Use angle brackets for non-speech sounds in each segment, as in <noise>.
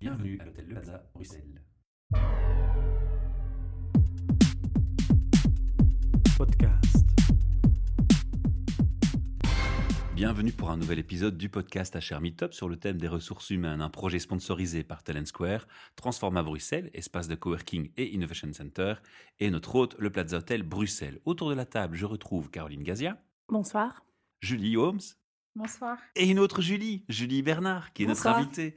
Bienvenue à l'hôtel Le Plaza, Bruxelles. Podcast. Bienvenue pour un nouvel épisode du podcast HR Meetup sur le thème des ressources humaines, un projet sponsorisé par Talent Square, Transforma Bruxelles, espace de coworking et innovation center, et notre hôte, le Plaza Hotel Bruxelles. Autour de la table, je retrouve Caroline Gazia, Bonsoir. Julie Holmes Bonsoir. et une autre Julie, Julie Bernard, qui est Bonsoir. notre invitée.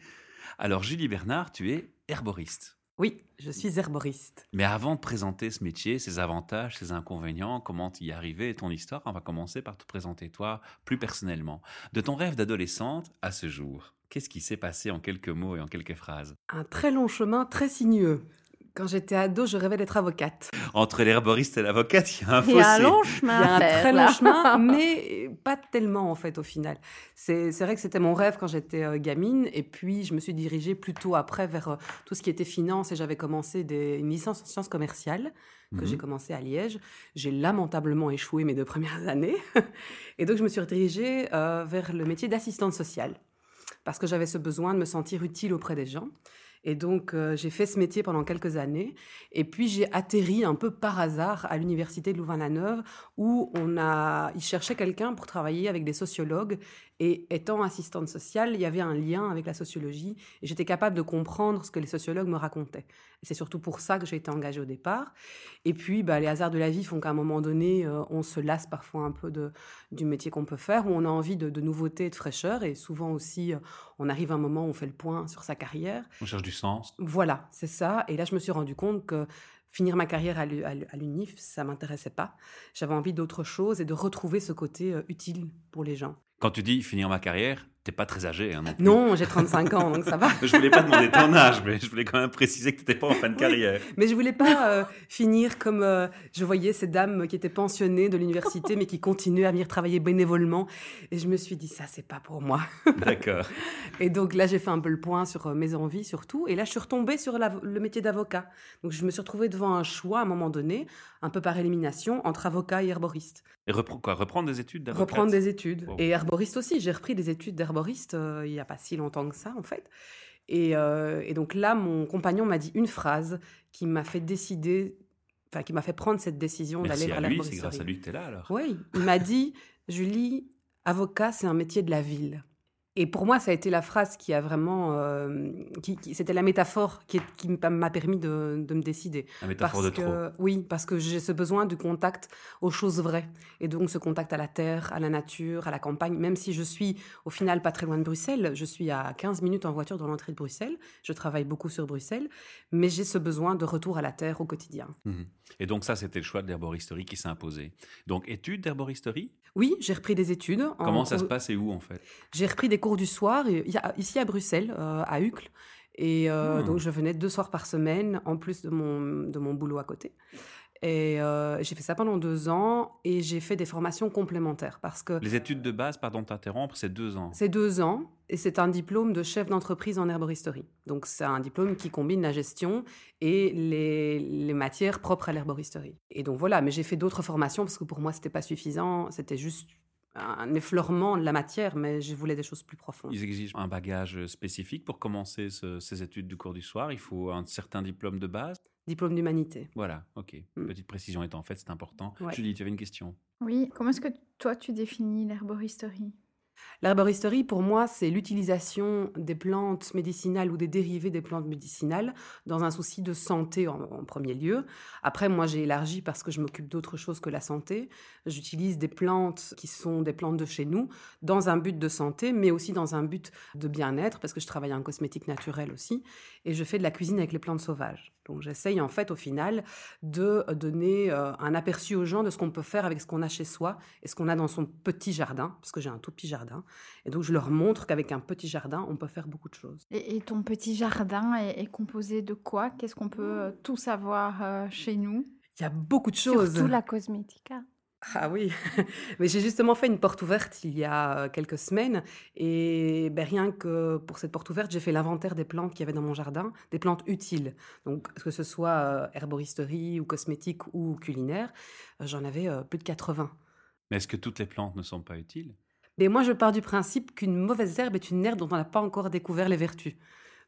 Alors Julie Bernard, tu es herboriste. Oui, je suis herboriste. Mais avant de présenter ce métier, ses avantages, ses inconvénients, comment y arriver et ton histoire, on va commencer par te présenter toi plus personnellement. De ton rêve d'adolescente à ce jour, qu'est-ce qui s'est passé en quelques mots et en quelques phrases? Un très long chemin, très sinueux. Quand j'étais ado, je rêvais d'être avocate. Entre l'herboriste et l'avocate, il y a un Il y a un long Il chemin y a un faire, très là. long chemin, <laughs> mais pas tellement en fait au final. C'est c'est vrai que c'était mon rêve quand j'étais euh, gamine, et puis je me suis dirigée plutôt après vers euh, tout ce qui était finance, et j'avais commencé des, une licence en sciences commerciales que Mhm. j'ai commencé à Liège. J'ai lamentablement échoué mes deux premières années, <laughs> et donc je me suis redirigée euh, vers le métier d'assistante sociale parce que j'avais ce besoin de me sentir utile auprès des gens. Et donc, euh, j'ai fait ce métier pendant quelques années. Et puis, j'ai atterri un peu par hasard à l'université de Louvain-la-Neuve, où on a, ils cherchaient quelqu'un pour travailler avec des sociologues. Et étant assistante sociale, il y avait un lien avec la sociologie. Et j'étais capable de comprendre ce que les sociologues me racontaient. C'est surtout pour ça que j'ai été engagée au départ. Et puis, bah, les hasards de la vie font qu'à un moment donné, euh, on se lasse parfois un peu de, du métier qu'on peut faire, où on a envie de, de nouveautés de fraîcheur. Et souvent aussi, euh, on arrive à un moment où on fait le point sur sa carrière. On cherche du sens. Voilà, c'est ça. Et là, je me suis rendu compte que finir ma carrière à l'U- à l'U- à l'UNIF, ça m'intéressait pas. J'avais envie d'autre chose et de retrouver ce côté euh, utile pour les gens. Quand tu dis finir ma carrière, t'es pas très âgé. Hein, non. Non, j'ai 35 ans, donc ça va. <laughs> Je voulais pas demander ton âge, mais je voulais quand même préciser que t'étais pas en fin de Oui. carrière. Mais je voulais pas euh, finir comme euh, je voyais ces dames qui étaient pensionnées de l'université, mais qui continuaient à venir travailler bénévolement. Et je me suis dit, ça, c'est pas pour moi. <laughs> D'accord. Et donc là, j'ai fait un peu le point sur euh, mes envies surtout. Et là, je suis retombée sur la- le métier d'avocat. Donc je me suis retrouvée devant un choix à un moment donné, un peu par élimination, entre avocat et herboriste. Et repre- quoi, reprendre des études d'avocate? Reprendre des études. Et herboriste aussi. J'ai repris des études d'herboriste euh, il n'y a pas si longtemps que ça, en fait. Et, euh, et donc là, mon compagnon m'a dit une phrase qui m'a fait décider, enfin, qui m'a fait prendre cette décision d'aller vers lui, c'est l'herboristerie. grâce à lui que t'es là alors. Oui, il m'a dit, Julie, avocat, c'est un métier de la ville. Et pour moi, ça a été la phrase qui a vraiment, euh, qui, qui- c'était la métaphore qui, est- qui m'a permis de, de me décider. La métaphore Parce de trop. que, oui, parce que j'ai ce besoin du contact aux choses vraies. Et donc ce contact à la terre, à la nature, à la campagne, même si je suis au final pas très loin de Bruxelles, je suis à 15 minutes en voiture dans l'entrée de Bruxelles, je travaille beaucoup sur Bruxelles, mais j'ai ce besoin de retour à la terre au quotidien. Mhm. Et donc ça, c'était le choix de l'herboristerie qui s'est imposé. Donc études d'herboristerie, Oui, j'ai repris des études. en- comment ça se passe et où en fait? J'ai repris des cours du soir et- a- ici à Bruxelles, euh, à Uccle. Et euh, Hmm. donc, je venais deux soirs par semaine, en plus de mon, de mon boulot à côté. Et euh, j'ai fait ça pendant deux ans et j'ai fait des formations complémentaires parce que Les études de base, pardon de t'interrompre, c'est deux ans. c'est deux ans et c'est un diplôme de chef d'entreprise en herboristerie. Donc, c'est un diplôme qui combine la gestion et les, les matières propres à l'herboristerie. Et donc, voilà, mais j'ai fait d'autres formations parce que pour moi, c'était pas suffisant. C'était juste un effleurement de la matière, mais je voulais des choses plus profondes. Ils exigent un bagage spécifique pour commencer ce- ces études du cours du soir. Il faut un certain diplôme de base. Diplôme d'humanité. Voilà, ok. Mm. Petite précision étant faite, c'est important. Ouais. Julie, tu avais une question Oui, comment est-ce que toi tu définis l'herboristerie? L'herboristerie, pour moi, c'est l'utilisation des plantes médicinales ou des dérivés des plantes médicinales dans un souci de santé en, en premier lieu. Après, moi, j'ai élargi parce que je m'occupe d'autre chose que la santé. J'utilise des plantes qui sont des plantes de chez nous dans un but de santé, mais aussi dans un but de bien-être, parce que je travaille en cosmétique naturelle aussi, et je fais de la cuisine avec les plantes sauvages. Donc j'essaye en fait au final de donner euh, un aperçu aux gens de ce qu'on peut faire avec ce qu'on a chez soi et ce qu'on a dans son petit jardin, parce que j'ai un tout petit jardin. Et donc je leur montre qu'avec un petit jardin, on peut faire beaucoup de choses. et, et ton petit jardin est, est composé de quoi? Qu'est-ce qu'on peut euh, tout savoir euh, chez nous? Il y a beaucoup de choses. Surtout la cosmética. Ah oui, <laughs> mais j'ai justement fait une porte ouverte il y a euh, quelques semaines et ben, rien que pour cette porte ouverte, j'ai fait l'inventaire des plantes qu'il y avait dans mon jardin, des plantes utiles. Donc que ce soit euh, herboristerie ou cosmétique ou culinaire, euh, j'en avais plus de 80. Mais est-ce que toutes les plantes ne sont pas utiles? Mais moi, je pars du principe qu'une mauvaise herbe est une herbe dont on n'a pas encore découvert les vertus.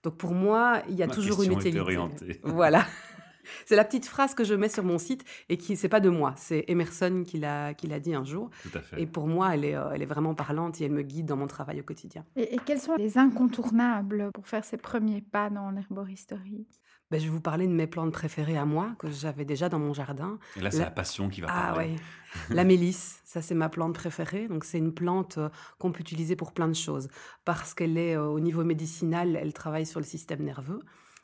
Donc pour moi, il y a Ma toujours une utilité. orientée. Voilà. <laughs> <laughs> C'est la petite phrase que je mets sur mon site et qui, c'est pas de moi, c'est Emerson qui l'a, qui l'a dit un jour. Tout à fait. Et pour moi, elle est, euh, elle est vraiment parlante et elle me guide dans mon travail au quotidien. Et, et quels sont les incontournables pour faire ses premiers pas dans l'herboristerie? Ben, je vais vous parler de mes plantes préférées à moi, que j'avais déjà dans mon jardin. Et là, c'est la- la passion qui va Ah parler. ouais, <laughs> la mélisse, ça c'est ma plante préférée. Donc c'est une plante euh, qu'on peut utiliser pour plein de choses parce qu'elle est euh, au niveau médicinal, elle travaille sur le système nerveux.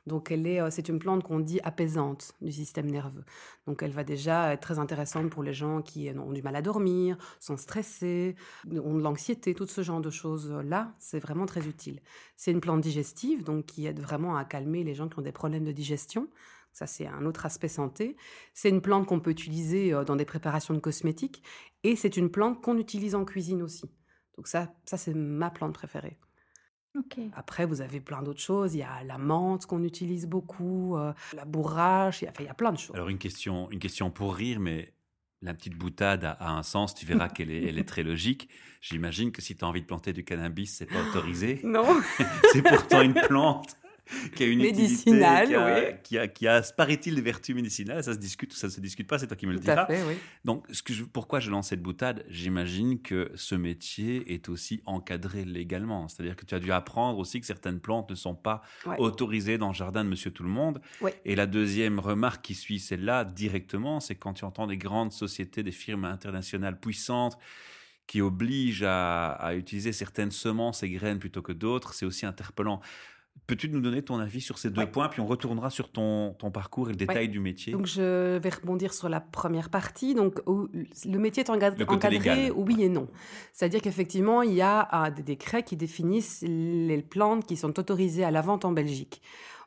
Donc elle est, euh, c'est une plante qu'on dit apaisante du système nerveux. Donc elle va déjà être très intéressante pour les gens qui ont du mal à dormir, sont stressés, ont de l'anxiété, tout ce genre de choses là, c'est vraiment très utile. C'est une plante digestive, donc qui aide vraiment à calmer les gens qui ont des problèmes de digestion. Ça, c'est un autre aspect santé. C'est une plante qu'on peut utiliser euh, dans des préparations de cosmétiques et c'est une plante qu'on utilise en cuisine aussi. Donc ça, ça c'est ma plante préférée. Ok. Après, vous avez plein d'autres choses. Il y a la menthe qu'on utilise beaucoup, euh, la bourrache, il y, a, enfin, il y a plein de choses. Alors, une question, une question pour rire, mais la petite boutade a, a un sens. Tu verras qu'elle est, elle est très logique. J'imagine que si tu as envie de planter du cannabis, c'est pas autorisé. <laughs> Non <laughs> c'est pourtant une plante <laughs> qui a une Médicinale, utilité, qui a, oui. qui a, qui a, paraît-il, des vertus médicinales? Ça se discute ou ça se discute pas, c'est toi qui me le Tout diras. fait, oui. Donc, ce que je- pourquoi je lance cette boutade? J'imagine que ce métier est aussi encadré légalement. C'est-à-dire que tu as dû apprendre aussi que certaines plantes ne sont pas Ouais. autorisées dans le jardin de Monsieur Tout le Monde. Ouais. Et la deuxième remarque qui suit celle-là directement, c'est quand tu entends des grandes sociétés, des firmes internationales puissantes qui obligent à, à utiliser certaines semences et graines plutôt que d'autres, c'est aussi interpellant. Peux-tu nous donner ton avis sur ces deux Ouais. points, puis on retournera sur ton, ton parcours et le détail du métier? Donc je vais rebondir sur la première partie. Donc où le métier est encadré, légal. oui et non. C'est-à-dire qu'effectivement, il y a ah, des décrets qui définissent les plantes qui sont autorisées à la vente en Belgique.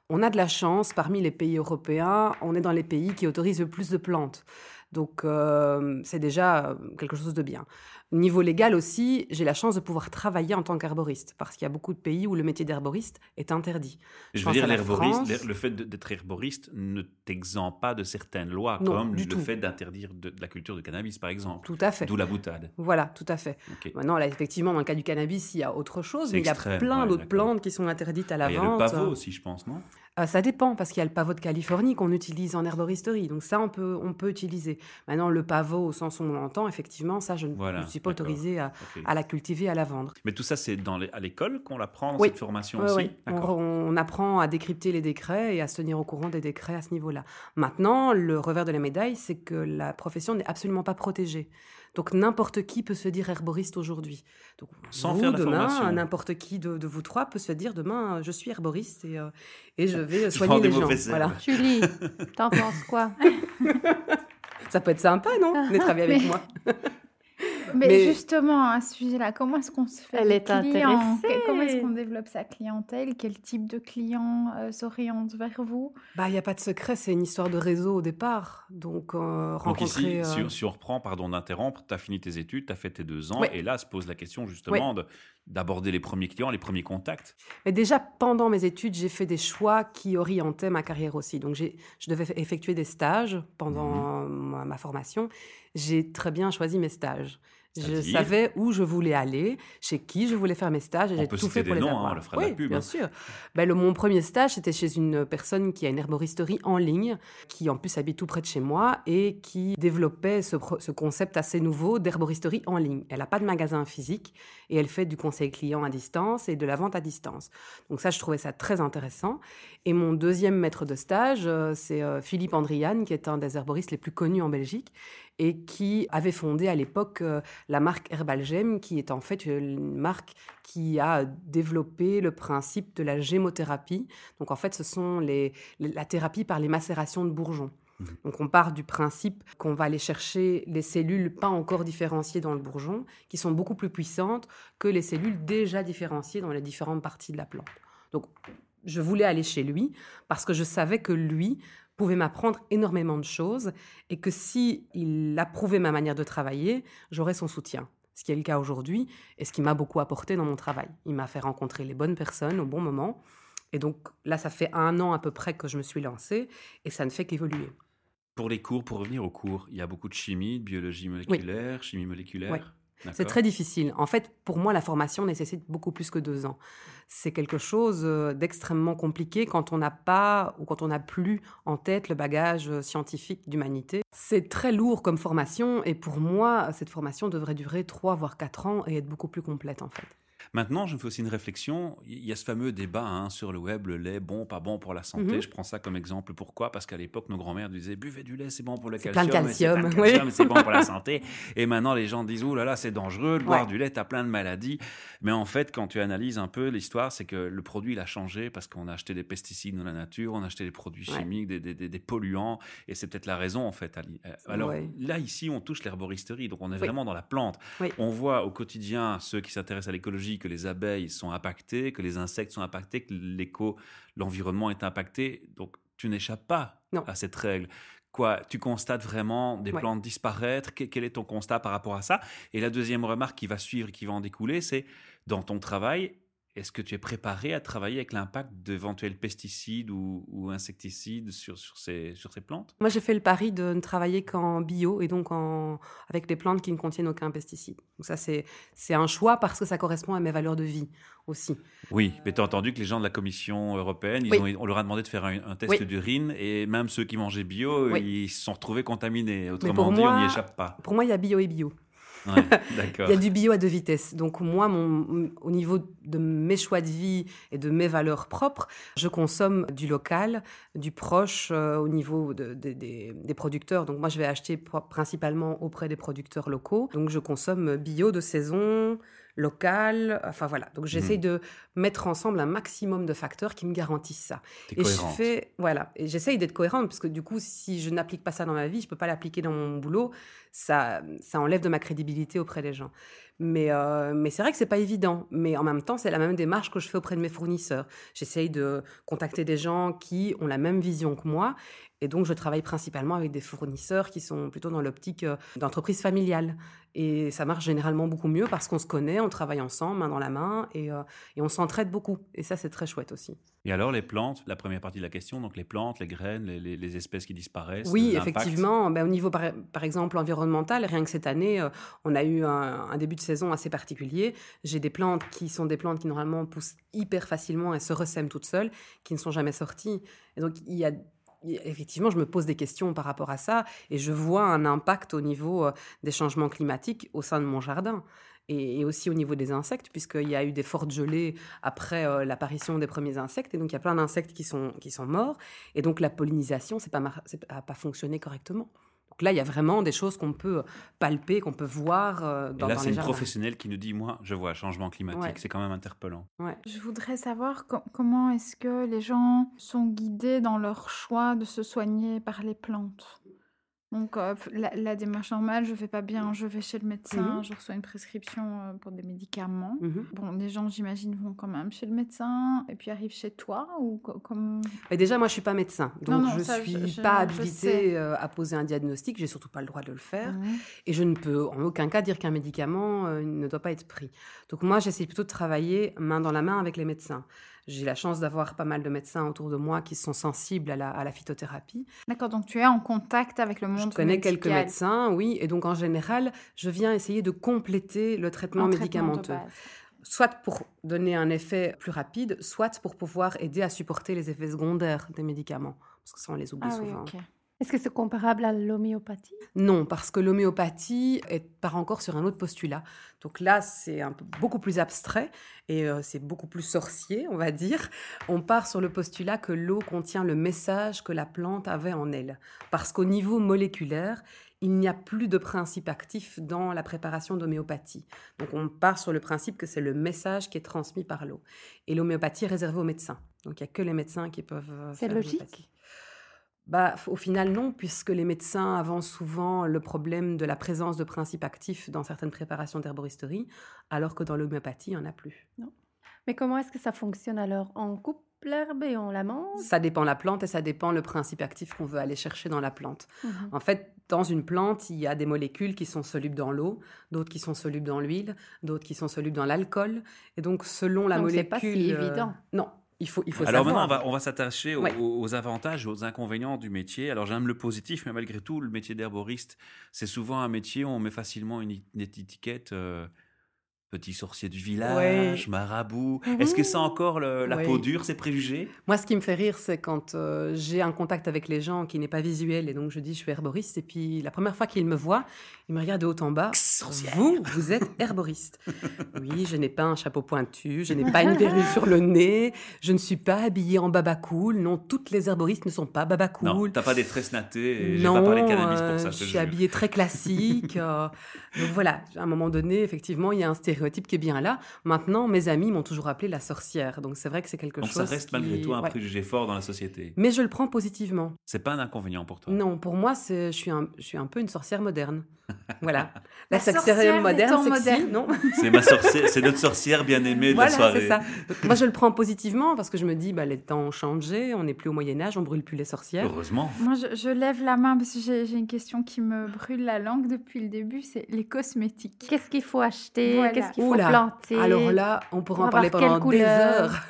On a de la chance, parmi les pays européens, on est dans les pays qui autorisent le plus de plantes. Donc euh, c'est déjà euh, quelque chose de bien. Niveau légal aussi, j'ai la chance de pouvoir travailler en tant qu'herboriste, parce qu'il y a beaucoup de pays où le métier d'herboriste est interdit. Je veux dire, l'herboriste, le fait d'être herboriste ne t'exempte pas de certaines lois, Non, comme le tout. fait d'interdire de, de la culture de cannabis, par exemple. Tout à fait. D'où la boutade. Voilà, tout à fait. Ok. Maintenant, là, effectivement, dans le cas du cannabis, il y a autre chose, mais il y a plein ouais, d'autres plantes qui sont interdites à la Ah, Il y a vente. le pavot aussi, je pense, non? Euh, ça dépend, parce qu'il y a le pavot de Californie qu'on utilise en herboristerie. Donc ça, on peut, on peut utiliser. Maintenant, le pavot, au sens où on l'entend, effectivement, ça, je ne Voilà, suis pas autorisée à, à la cultiver, à la vendre. Mais tout ça, c'est dans les- à l'école qu'on l'apprend, dans Oui. cette formation aussi? on apprend à décrypter les décrets et à se tenir au courant des décrets à ce niveau-là. Maintenant, le revers de la médaille, c'est que la profession n'est absolument pas protégée. Donc n'importe qui peut se dire herboriste aujourd'hui. Donc Sans vous, faire demain, formation. n'importe qui de, de vous trois peut se dire demain, je suis herboriste et, euh, et je vais <laughs> soigner les gens. Voilà. Julie, <laughs> t'en penses quoi? Ça peut être sympa, non? <laughs> Travailler avec Mais- moi. Mais, Mais- justement, à ce sujet-là, comment est-ce qu'on se fait Elle est clients? intéressée. Comment est-ce qu'on développe sa clientèle? Quel type de client euh, s'oriente vers vous? Bah, il n'y a pas de secret, c'est une histoire de réseau au départ. Donc, euh, Donc ici, euh, si, si on reprend, pardon d'interrompre, tu as fini tes études, tu as fait tes deux ans, et là se pose la question justement de- d'aborder les premiers clients, les premiers contacts. Mais déjà, pendant mes études, j'ai fait des choix qui orientaient ma carrière aussi. Donc, j'ai- je devais effectuer des stages pendant ma, ma formation. J'ai très bien choisi mes stages. Je savais où je voulais aller, chez qui je voulais faire mes stages, et j'ai tout fait pour des les noms, hein, avoir. on le fera de la oui, pub, bien hein. sûr. Ben, le, mon premier stage, c'était chez une personne qui a une herboristerie en ligne, qui en plus habite tout près de chez moi, et qui développait ce, concept assez nouveau d'herboristerie en ligne. Elle n'a pas de magasin physique, et elle fait du conseil client à distance et de la vente à distance. Donc ça, je trouvais ça très intéressant. Et mon deuxième maître de stage, euh, c'est euh, Philippe Andriane, qui est un des herboristes les plus connus en Belgique et qui avait fondé à l'époque euh, la marque Herbalgem, qui est en fait une marque qui a développé le principe de la gémothérapie. Donc en fait, ce sont les, la thérapie par les macérations de bourgeons. Mhm. Donc on part du principe qu'on va aller chercher les cellules pas encore différenciées dans le bourgeon, qui sont beaucoup plus puissantes que les cellules déjà différenciées dans les différentes parties de la plante. Donc je voulais aller chez lui parce que je savais que lui pouvait m'apprendre énormément de choses et que si il approuvait ma manière de travailler, j'aurais son soutien. Ce qui est le cas aujourd'hui et ce qui m'a beaucoup apporté dans mon travail. Il m'a fait rencontrer les bonnes personnes au bon moment. Et donc là, ça fait un an à peu près que je me suis lancée et ça ne fait qu'évoluer. Pour les cours, pour revenir aux cours, il y a beaucoup de chimie, de biologie moléculaire, chimie moléculaire. C'est très difficile. En fait, pour moi, la formation nécessite beaucoup plus que deux ans. C'est quelque chose euh, d'extrêmement compliqué quand on n'a pas ou quand on n'a plus en tête le bagage euh, scientifique d'humanité. C'est très lourd comme formation et pour moi, cette formation devrait durer trois voire quatre ans et être beaucoup plus complète en fait. Maintenant, je me fais aussi une réflexion. Il y a ce fameux débat hein, sur le web, le lait, bon, pas bon pour la santé. Mhm. Je prends ça comme exemple. Pourquoi? Parce qu'à l'époque, nos grands-mères disaient buvez du lait, c'est bon pour le calcium. plein de c'est calcium, oui. c'est bon pour la <laughs> santé. Et maintenant, les gens disent ouh là là, c'est dangereux de boire Ouais. du lait, t'as plein de maladies. Mais en fait, quand tu analyses un peu l'histoire, c'est que le produit il a changé parce qu'on a acheté des pesticides dans la nature, on a acheté des produits Ouais. chimiques, des, des- des- des polluants, et c'est peut-être la raison en fait. Ali. Euh, Alors Ouais. là, ici, on touche l'herboristerie, donc on est Oui. vraiment dans la plante. Oui. On voit au quotidien, ceux qui s'intéressent à l'écologie, que les abeilles sont impactées, que les insectes sont impactés, que l'éco, l'environnement est impacté. Donc, tu n'échappes pas Non. à cette règle. Quoi, tu constates vraiment des Ouais. plantes disparaître? Que- Quel est ton constat par rapport à ça? Et la deuxième remarque qui va suivre, qui va en découler, c'est dans ton travail, est-ce que tu es préparé à travailler avec l'impact d'éventuels pesticides ou, ou insecticides sur, sur, ces, sur ces plantes? Moi, j'ai fait le pari de ne travailler qu'en bio et donc en, avec des plantes qui ne contiennent aucun pesticide. Donc ça, c'est c'est un choix parce que ça correspond à mes valeurs de vie aussi. Oui, mais tu as entendu que les gens de la Commission européenne, ils Oui. ont- on leur a demandé de faire un, un test Oui. d'urine et même ceux qui mangeaient bio, Oui. ils se sont retrouvés contaminés. Autrement dit, on n'y échappe pas. Pour moi, il y a bio et bio. Ouais. <laughs> Il y a du bio à deux vitesses. Donc moi, mon, au niveau de mes choix de vie et de mes valeurs propres, je consomme du local, du proche euh, au niveau de- de- des, des producteurs. Donc moi, je vais acheter principalement auprès des producteurs locaux. Donc je consomme bio de saison, local. Enfin voilà. Donc j'essaye de mettre ensemble un maximum de facteurs qui me garantissent ça. Et je fais, voilà, et j'essaye d'être cohérente parce que du coup, si je n'applique pas ça dans ma vie, je peux pas l'appliquer dans mon boulot. Ça, ça enlève de ma crédibilité auprès des gens. Mais, euh, mais c'est vrai que c'est pas évident. Mais en même temps, c'est la même démarche que je fais auprès de mes fournisseurs. J'essaye de contacter des gens qui ont la même vision que moi. Et donc, je travaille principalement avec des fournisseurs qui sont plutôt dans l'optique euh, d'entreprise familiale. Et ça marche généralement beaucoup mieux parce qu'on se connaît, on travaille ensemble, main dans la main, et, euh, et on s'entraide beaucoup. Et ça, c'est très chouette aussi. Et alors, les plantes, la première partie de la question, donc les plantes, les graines, les, les- les espèces qui disparaissent. Oui, effectivement. Ben, au niveau, par, par exemple, environnemental, rien que cette année, euh, on a eu un, un début de saison assez particulier. J'ai des plantes qui sont des plantes qui, normalement, poussent hyper facilement et se ressèment toutes seules, qui ne sont jamais sorties. Et donc, il y a... Effectivement, je me pose des questions par rapport à ça et je vois un impact au niveau euh, des changements climatiques au sein de mon jardin et, aussi au niveau des insectes, puisqu'il y a eu des fortes gelées après euh, l'apparition des premiers insectes, et donc il y a plein d'insectes qui sont, qui sont morts, et donc la pollinisation pas, c'est- a pas fonctionné correctement. Donc là, il y a vraiment des choses qu'on peut palper, qu'on peut voir euh, Et dans, là, dans c'est les une jardins. professionnelle qui nous dit Moi, je vois changement climatique. Ouais. C'est quand même interpellant. Ouais. Je voudrais savoir co- comment est-ce que les gens sont guidés dans leur choix de se soigner par les plantes? Donc, euh, la, la démarche normale, je vais pas bien, je vais chez le médecin, Mhm. je reçois une prescription euh, pour des médicaments. Mhm. Bon, les gens, j'imagine, vont quand même chez le médecin et puis arrivent chez toi ou co- comme... Mais déjà, moi, je suis pas médecin, donc Non, non, je ça, suis je- pas habilitée euh, à poser un diagnostic. J'ai surtout pas le droit de le faire. Mhm. Et je ne peux en aucun cas dire qu'un médicament euh, ne doit pas être pris. Donc moi, j'essaie plutôt de travailler main dans la main avec les médecins. J'ai la chance d'avoir pas mal de médecins autour de moi qui sont sensibles à la, à la phytothérapie. D'accord, donc tu es en contact avec le monde Je connais quelques médecins, oui, et donc en général, je viens essayer de compléter le traitement médicamenteux. Soit pour donner un effet plus rapide, soit pour pouvoir aider à supporter les effets secondaires des médicaments. Parce que ça, on les oublie Ah oui, souvent. Est-ce que c'est comparable à l'homéopathie? Non, parce que l'homéopathie est- part encore sur un autre postulat. Donc là, c'est un peu, beaucoup plus abstrait et euh, c'est beaucoup plus sorcier, on va dire. On part sur le postulat que l'eau contient le message que la plante avait en elle. Parce qu'au niveau moléculaire, il n'y a plus de principe actif dans la préparation d'homéopathie. Donc on part sur le principe que c'est le message qui est transmis par l'eau. Et l'homéopathie est réservée aux médecins. Donc il n'y a que les médecins qui peuvent euh, C'est faire logique? Bah, au final, non, puisque les médecins avancent souvent le problème de la présence de principes actifs dans certaines préparations d'herboristerie, alors que dans l'homéopathie, il n'y en a plus. Mais comment est-ce que ça fonctionne alors? On coupe l'herbe et on la mange? Ça dépend la plante et ça dépend le principe actif qu'on veut aller chercher dans la plante. Mhm. En fait, dans une plante, il y a des molécules qui sont solubles dans l'eau, d'autres qui sont solubles dans l'huile, d'autres qui sont solubles dans l'alcool. Et donc, selon la Donc, c'est molécule... pas si euh, évident. non, il faut, il faut Alors savoir. maintenant, on va, on va s'attacher aux, Ouais. aux avantages et aux inconvénients du métier. Alors j'aime le positif, mais malgré tout, le métier d'herboriste, c'est souvent un métier où on met facilement une, une étiquette euh, petit sorcier du village, marabout. Est-ce que ça a encore le- la Ouais. peau dure, ces préjugés? Moi, ce qui me fait rire, c'est quand euh, j'ai un contact avec les gens qui n'est pas visuel, et donc je dis je suis herboriste, et puis la première fois qu'ils me voient, ils me regardent de haut en bas. Sorcière. Vous, vous êtes herboriste. <laughs> oui, je n'ai pas un chapeau pointu, je n'ai pas une <laughs> verrue sur le nez, je ne suis pas habillée en baba cool. Non, toutes les herboristes ne sont pas baba Non, cool. t'as pas des tresses nattées et j'ai Non, pas parlé cannabis euh, pour ça, je je te suis jure. habillée très <laughs> classique. euh, donc voilà, à un moment donné, effectivement, il y a un stéréotype qui est bien là. Maintenant, mes amis m'ont toujours appelée la sorcière. Donc c'est vrai que c'est quelque Donc chose. ça reste malgré tout un ouais. préjugé fort dans la société. Mais je le prends positivement. C'est pas un inconvénient pour toi? Non, pour moi, c'est, je, suis un, je suis un peu une sorcière moderne. Voilà. <laughs> La La, sorcière moderne, sexy, modernes. non <laughs> <laughs> C'est ma sorcière, c'est notre sorcière bien aimée de Voilà, la soirée. c'est ça. Donc, moi, je le prends positivement parce que je me dis, bah, les temps ont changé, on n'est plus au Moyen-Âge, on brûle plus les sorcières. Heureusement. Moi, je, je lève la main parce que j'ai une question qui me brûle la langue depuis le début, c'est les cosmétiques. Qu'est-ce qu'il faut acheter? Voilà. Qu'est-ce qu'il faut Oula. planter? Alors là, on pourrait Pour en parler pendant des heures.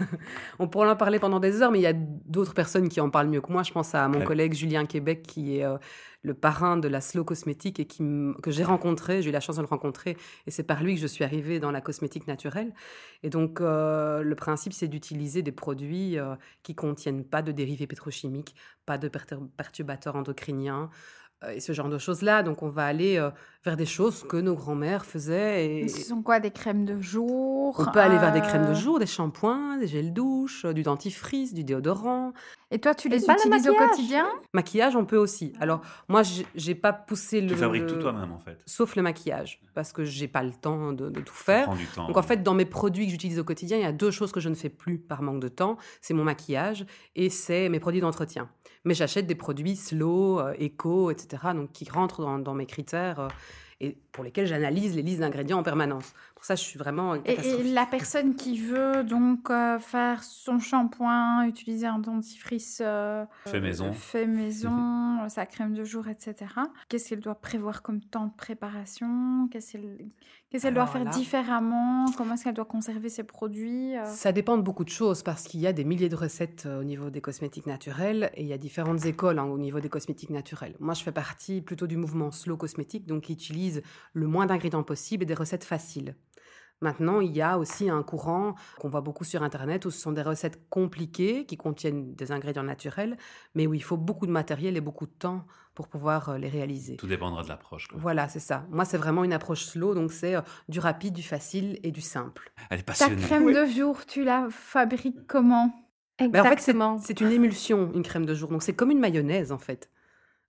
on pourrait en parler pendant des heures, mais il y a d'autres personnes qui en parlent mieux que moi. Je pense à mon Ouais. collègue Julien Québec, qui est euh, le parrain de la slow cosmétique et qui que j'ai rencontré. J'ai eu la chance de le rencontrer et c'est par lui que je suis arrivée dans la cosmétique naturelle. Et donc, euh, le principe, c'est d'utiliser des produits euh, qui contiennent pas de dérivés pétrochimiques, pas de pertur- perturbateurs endocriniens. euh, Et ce genre de choses-là. Donc, on va aller euh, vers des choses que nos grands-mères faisaient. Et, Ce sont quoi Des crèmes de jour on peut aller vers des crèmes de jour, des shampoings, des gels douche, du dentifrice, du déodorant. Et toi, tu les pas utilises au maquillage quotidien? Maquillage, on peut aussi. Alors, moi, j'ai- pas poussé le. Tu fabriques tout toi-même en fait. Sauf le maquillage, parce que j'ai pas le temps de, de tout Ça faire. prend du temps. Donc en fait, dans mes produits que j'utilise au quotidien, il y a deux choses que je ne fais plus par manque de temps. C'est mon maquillage et c'est mes produits d'entretien. Mais j'achète des produits slow, euh, éco, etc. Donc qui rentrent dans, dans mes critères euh, et pour lesquels j'analyse les listes d'ingrédients en permanence. Pour ça, je suis vraiment et, la personne qui veut donc euh, faire son shampoing, utiliser un dentifrice euh, Fait maison. fait maison, sa crème de jour, etc. Qu'est-ce qu'elle doit prévoir comme temps de préparation? Qu'est-ce qu'elle doit faire là- différemment? Comment est-ce qu'elle doit conserver ses produits euh? Ça dépend de beaucoup de choses parce qu'il y a des milliers de recettes euh, au niveau des cosmétiques naturels et il y a différentes écoles hein, au niveau des cosmétiques naturels. Moi, je fais partie plutôt du mouvement slow cosmétique, donc qui utilise le moins d'ingrédients possible et des recettes faciles. Maintenant, il y a aussi un courant qu'on voit beaucoup sur Internet où ce sont des recettes compliquées qui contiennent des ingrédients naturels, mais où il faut beaucoup de matériel et beaucoup de temps pour pouvoir euh, les réaliser. Tout dépendra de l'approche. Voilà, c'est ça. Moi, c'est vraiment une approche slow, donc c'est euh, du rapide, du facile et du simple. Elle est Ta crème de jour, tu la fabriques comment? En fait, Exactement. c'est une émulsion, une crème de jour. Donc, c'est comme une mayonnaise, en fait.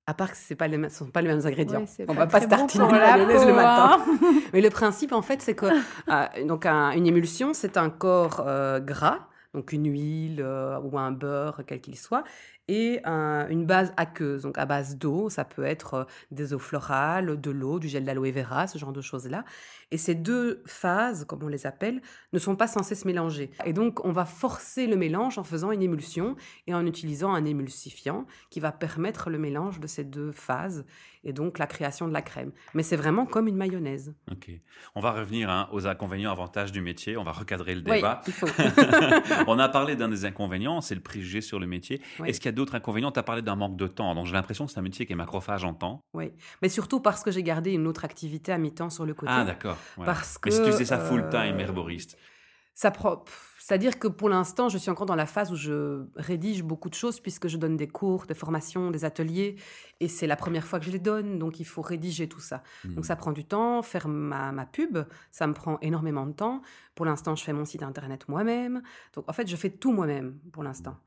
À part que ce ne sont pas les mêmes ingrédients. Ouais, On va pas bon tartiner de la mayonnaise peau, le matin. hein. <laughs> Mais le principe, en fait, c'est que euh, donc un- une émulsion, c'est un corps euh, gras, donc une huile euh, ou un beurre, quel qu'il soit, et un- une base aqueuse, donc à base d'eau. Ça peut être euh, des eaux florales, de l'eau, du gel d'aloe vera, ce genre de choses-là. Et ces deux phases, comme on les appelle, ne sont pas censées se mélanger. Et donc, on va forcer le mélange en faisant une émulsion et en utilisant un émulsifiant qui va permettre le mélange de ces deux phases et donc la création de la crème. Mais c'est vraiment comme une mayonnaise. Ok. On va revenir hein, aux inconvénients, avantages du métier. On va recadrer le Oui, débat. il faut. <laughs> <laughs> On a parlé d'un des inconvénients, c'est le préjugé sur le métier. Oui. Est-ce qu'il y a d'autres inconvénients? Tu as parlé d'un manque de temps. Donc j'ai l'impression que c'est un métier qui est macrophage en temps. Oui, mais surtout parce que j'ai gardé une autre activité à mi-temps sur le côté. Ah, d'accord. Parce Mais si tu que, faisais ça full-time, euh, herboriste. Ça prend. C'est-à-dire que pour l'instant, je suis encore dans la phase où je rédige beaucoup de choses puisque je donne des cours, des formations, des ateliers, et c'est la première fois que je les donne, donc il faut rédiger tout ça. Donc ça prend du temps, faire ma, ma pub, ça me prend énormément de temps. Pour l'instant, je fais mon site internet moi-même. Donc en fait, je fais tout moi-même pour l'instant.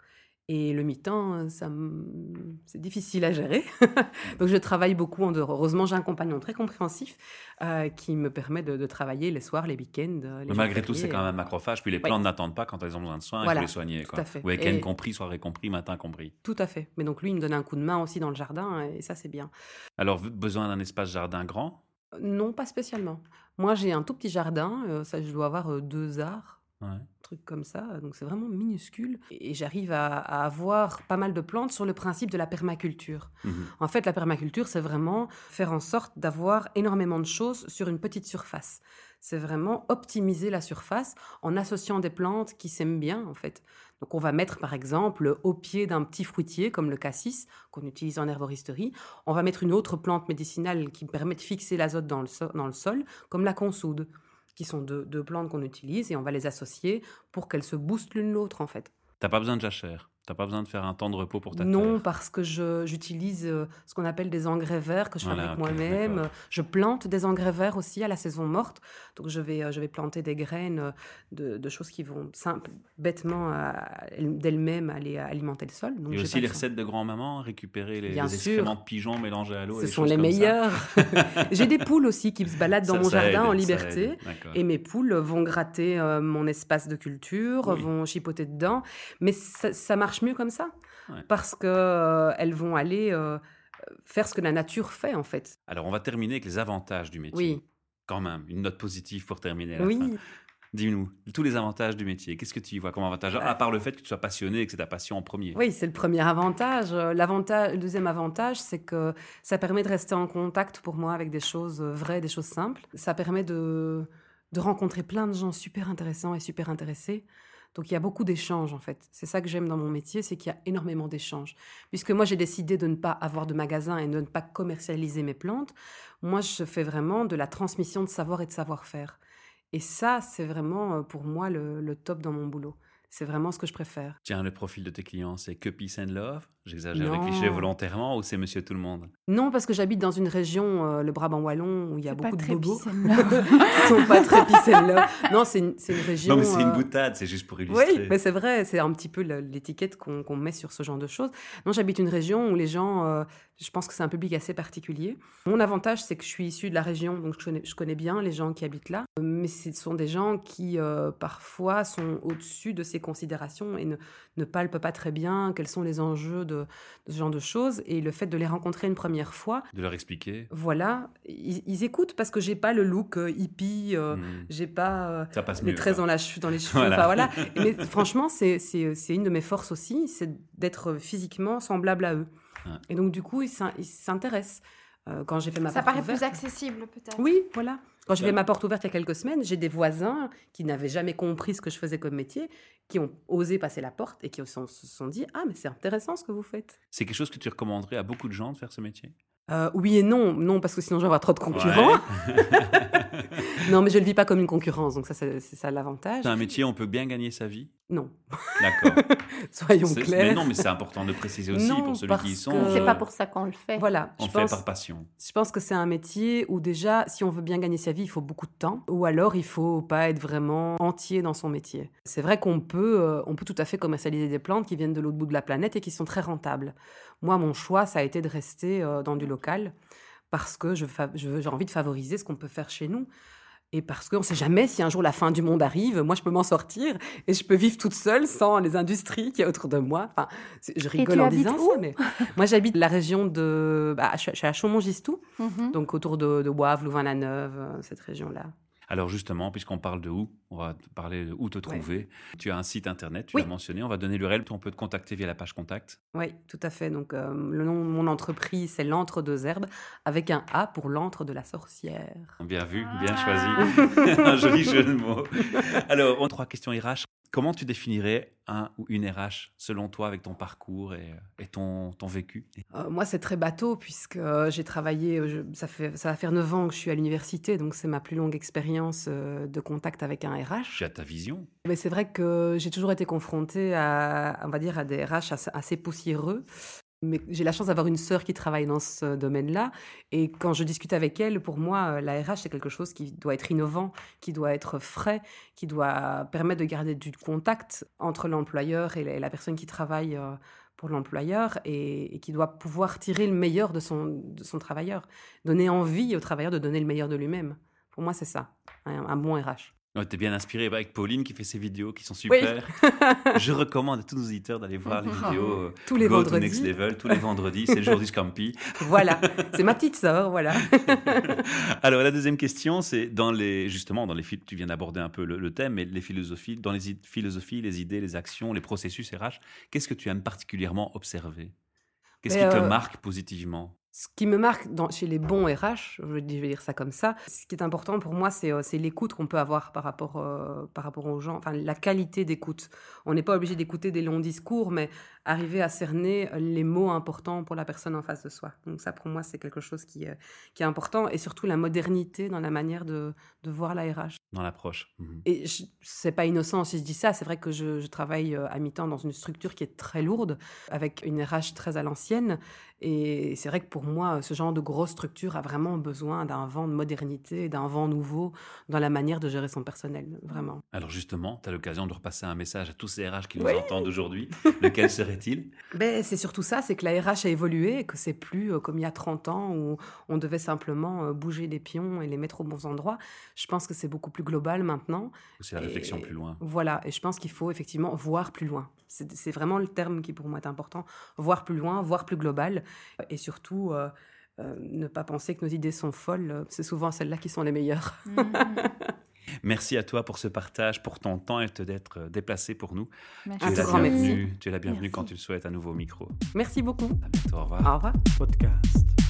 Et le mi-temps, ça me- c'est difficile à gérer. <laughs> Donc je travaille beaucoup en dehors. Heureusement, j'ai un compagnon très compréhensif euh, qui me permet de, de travailler les soirs, les week-ends. euh, les Mais malgré tout, c'est quand même macrophage. Puis les plantes n'attendent pas quand elles ont besoin de soins. Il Voilà, faut les soigner. tout Quoi. à fait. Week-end Et- compris, soirée compris, matin compris. Tout à fait. Mais donc lui, il me donne un coup de main aussi dans le jardin et ça, c'est bien. Alors, besoin d'un espace jardin grand? Euh, Non, pas spécialement. Moi, j'ai un tout petit jardin. euh, ça, je dois avoir euh, deux arts. Ouais. un truc comme ça, donc c'est vraiment minuscule. Et j'arrive à, à avoir pas mal de plantes sur le principe de la permaculture. Mhm. En fait, la permaculture, c'est vraiment faire en sorte d'avoir énormément de choses sur une petite surface. c'est vraiment optimiser la surface en associant des plantes qui s'aiment bien, en fait. Donc, on va mettre, par exemple, au pied d'un petit fruitier, comme le cassis, qu'on utilise en herboristerie, on va mettre une autre plante médicinale qui permet de fixer l'azote dans le, dans le sol, comme la consoude, qui sont deux, plantes qu'on utilise, et on va les associer pour qu'elles se boostent l'une l'autre, en fait. T'as pas besoin de jachère T'as pas besoin de faire un temps de repos pour ta Non, terre parce que j'utilise euh, ce qu'on appelle des engrais verts que je Voilà, fabrique ok, moi-même. Je plante des engrais verts aussi à la saison morte. Donc je vais, euh, je vais planter des graines euh, de, de choses qui vont simple, bêtement d'elles-mêmes aller alimenter le sol. Donc aussi les recettes de grand-maman, récupérer les, les excréments de pigeons mélangés à l'eau. Ce sont les meilleurs. <laughs> J'ai des poules aussi qui se baladent dans Ça- mon ça jardin aide, en liberté. Et mes poules vont gratter euh, mon espace de culture, Oui. vont chipoter dedans. Mais ça, ça marche mieux comme ça. Ouais. Parce qu'elles vont aller euh, faire ce que la nature fait, en fait. Alors, on va terminer avec les avantages du métier. Oui. Quand même, une note positive pour terminer à la Oui. fin. Dis-nous, tous les avantages du métier, qu'est-ce que tu y vois comme avantage À part le fait que tu sois passionné et que c'est ta passion en premier? Oui, c'est le premier avantage. Euh, L'avantage, le deuxième avantage, c'est que ça permet de rester en contact pour moi avec des choses euh, vraies, des choses simples. Ça permet de, de rencontrer plein de gens super intéressants et super intéressés. Donc il y a beaucoup d'échanges en fait. C'est ça que j'aime dans mon métier, c'est qu'il y a énormément d'échanges. Puisque moi j'ai décidé de ne pas avoir de magasin et de ne pas commercialiser mes plantes, moi je fais vraiment de la transmission de savoir et de savoir-faire. Et ça, c'est vraiment euh, pour moi le, top dans mon boulot. C'est vraiment ce que je préfère. Tiens, le profil de tes clients, c'est que peace and love J'exagère les clichés volontairement ou c'est monsieur tout le monde Non, parce que j'habite dans une région, euh, le Brabant wallon, où il y a beaucoup de bobos. <laughs> Ils sont pas très love. Non, c'est une, c'est une région. Non, mais c'est une euh, boutade, c'est juste pour illustrer. Oui, mais c'est vrai, c'est un petit peu l'étiquette qu'on qu'on met sur ce genre de choses. Non, j'habite une région où les gens, euh, je pense que c'est un public assez particulier. Mon avantage, c'est que je suis issue de la région, donc je connais, je connais bien les gens qui habitent là. Mais ce sont des gens qui, euh, parfois, sont au-dessus de ces considérations et ne, ne palpent pas très bien quels sont les enjeux de, de ce genre de choses. Et le fait de les rencontrer une première fois, De leur expliquer. voilà, ils, ils écoutent parce que j'ai pas le look euh, hippie, euh, Hmm. j'ai pas euh, Ça passe les mieux. quoi. dans, la dans les <laughs> cheveux. Voilà. Mais franchement, c'est c'est- c'est une de mes forces aussi, c'est d'être physiquement semblable à eux. Ouais. Et donc, du coup, ils s'in- ils s'intéressent. Euh, quand j'ai fait ma Ça paraît ouverte- plus accessible peut-être. Oui, voilà. Quand j'ai Ouais. fait ma porte ouverte il y a quelques semaines, j'ai des voisins qui n'avaient jamais compris ce que je faisais comme métier, qui ont osé passer la porte et qui se sont, se sont dit Ah, mais c'est intéressant ce que vous faites. C'est quelque chose que tu recommanderais à beaucoup de gens de faire ce métier? Euh, oui et non. Non, parce que sinon je vais avoir trop de concurrents. Ouais. <laughs> non, mais je le vis pas comme une concurrence, donc ça, c'est c'est ça l'avantage. C'est un métier où on peut bien gagner sa vie? Non, D'accord. <laughs> soyons C'est- clairs. Mais non, mais c'est important de préciser aussi Non, pour celui qui y sont. que- C'est pas pour ça qu'on le fait. Voilà, On je fait par passion. je pense que c'est un métier où déjà, si on veut bien gagner sa vie, il faut beaucoup de temps, ou alors il faut pas être vraiment entier dans son métier. C'est vrai qu'on peut, euh, on peut tout à fait commercialiser des plantes qui viennent de l'autre bout de la planète et qui sont très rentables. Moi, mon choix, ça a été de rester euh, dans du local parce que je je j'ai envie de favoriser ce qu'on peut faire chez nous. Et parce qu'on ne sait jamais si un jour la fin du monde arrive, moi je peux m'en sortir et je peux vivre toute seule sans les industries qui y a autour de moi. Enfin, je rigole en disant ça, mais moi j'habite la région de. Bah, je suis- je suis à Chaumont-Gistou, Mhm. donc autour de, de Wavre, Louvain-la-Neuve, euh, cette région-là. Alors justement, puisqu'on parle de où, on va te parler de où te trouver. Tu as un site internet, tu Oui. l'as mentionné. On va donner l'URL. On peut te contacter via la page contact. Oui, tout à fait. Donc euh, le nom de mon entreprise, c'est l'Entre deux Herbes, avec un A pour l'Entre de la Sorcière. Bien vu, bien Ah. choisi. <laughs> <laughs> un joli jeu de mots. Alors, on a trois questions RH. Comment tu définirais un ou une RH selon toi avec ton parcours et, et ton, ton vécu? Euh, moi, c'est très bateau puisque euh, j'ai travaillé, euh, je- ça, fait, ça va faire 9 ans que je suis à l'université, donc c'est ma plus longue expérience euh, de contact avec un RH. Tu as ta vision. Mais c'est vrai que j'ai toujours été confrontée à, on va dire, à des RH assez, assez poussiéreux. Mais j'ai la chance d'avoir une sœur qui travaille dans ce domaine-là. Et quand je discute avec elle, pour moi, euh, la RH, c'est quelque chose qui doit être innovant, qui doit être frais, qui doit permettre de garder du contact entre l'employeur et la, personne qui travaille euh, pour l'employeur et, qui doit pouvoir tirer le meilleur de son, de son travailleur. Donner envie au travailleur de donner le meilleur de lui-même. Pour moi, c'est ça, un, un bon RH. Ouais, T'es bien inspiré bah, avec Pauline qui fait ses vidéos qui sont super. <laughs> Je recommande à tous nos auditeurs d'aller voir les vidéos euh, <laughs> Tous les Go to Next vendredis. Level tous les vendredis. C'est le jour du Scampi. <laughs> Voilà, c'est ma petite sœur, voilà. Alors la deuxième question, c'est dans les justement dans les phil- tu viens d'aborder un peu le, le thème, mais les philosophies, dans les philosophies, les idées, les actions, les processus RH, qu'est-ce que tu aimes particulièrement observer? Qu'est-ce Mais, qui te euh, marque positivement? Ce qui me marque dans, chez les bons RH, je vais, dire ça comme ça, ce qui est important pour moi, c'est, euh, l'écoute qu'on peut avoir par rapport, euh, par rapport aux gens, enfin la qualité d'écoute. On n'est pas obligé d'écouter des longs discours, mais arriver à cerner les mots importants pour la personne en face de soi. Donc ça, pour moi, c'est quelque chose qui, euh, qui est important, et surtout la modernité dans la manière de, de voir la RH. Dans l'approche. Mhm. Et c'est pas innocent si je dis ça, c'est vrai que je, je travaille à mi-temps dans une structure qui est très lourde, avec une RH très à l'ancienne, et c'est vrai que pour moi, ce genre de grosse structure a vraiment besoin d'un vent de modernité, d'un vent nouveau dans la manière de gérer son personnel, vraiment. Alors justement, tu as l'occasion de repasser un message à tous ces RH qui nous entendent aujourd'hui. <laughs> Lequel serait-il? Ben, C'est surtout ça, c'est que la RH a évolué, que c'est plus euh, comme il y a 30 ans où on devait simplement euh, bouger des pions et les mettre aux bons endroits. Je pense que c'est beaucoup plus global maintenant. C'est la réflexion plus loin. Voilà, et je pense qu'il faut effectivement voir plus loin. C'est vraiment le terme qui pour moi est important. Voir plus loin, voir plus global et surtout euh, euh, ne pas penser que nos idées sont folles. C'est souvent celles-là qui sont les meilleures. Mmh. <laughs> Merci à toi pour ce partage, pour ton temps et d'être euh, déplacé pour nous. Merci. Tu es, la bienvenue, tu es la bienvenue quand tu le souhaites à nouveau au micro. Merci beaucoup. À bientôt, au revoir. Au revoir. Podcast.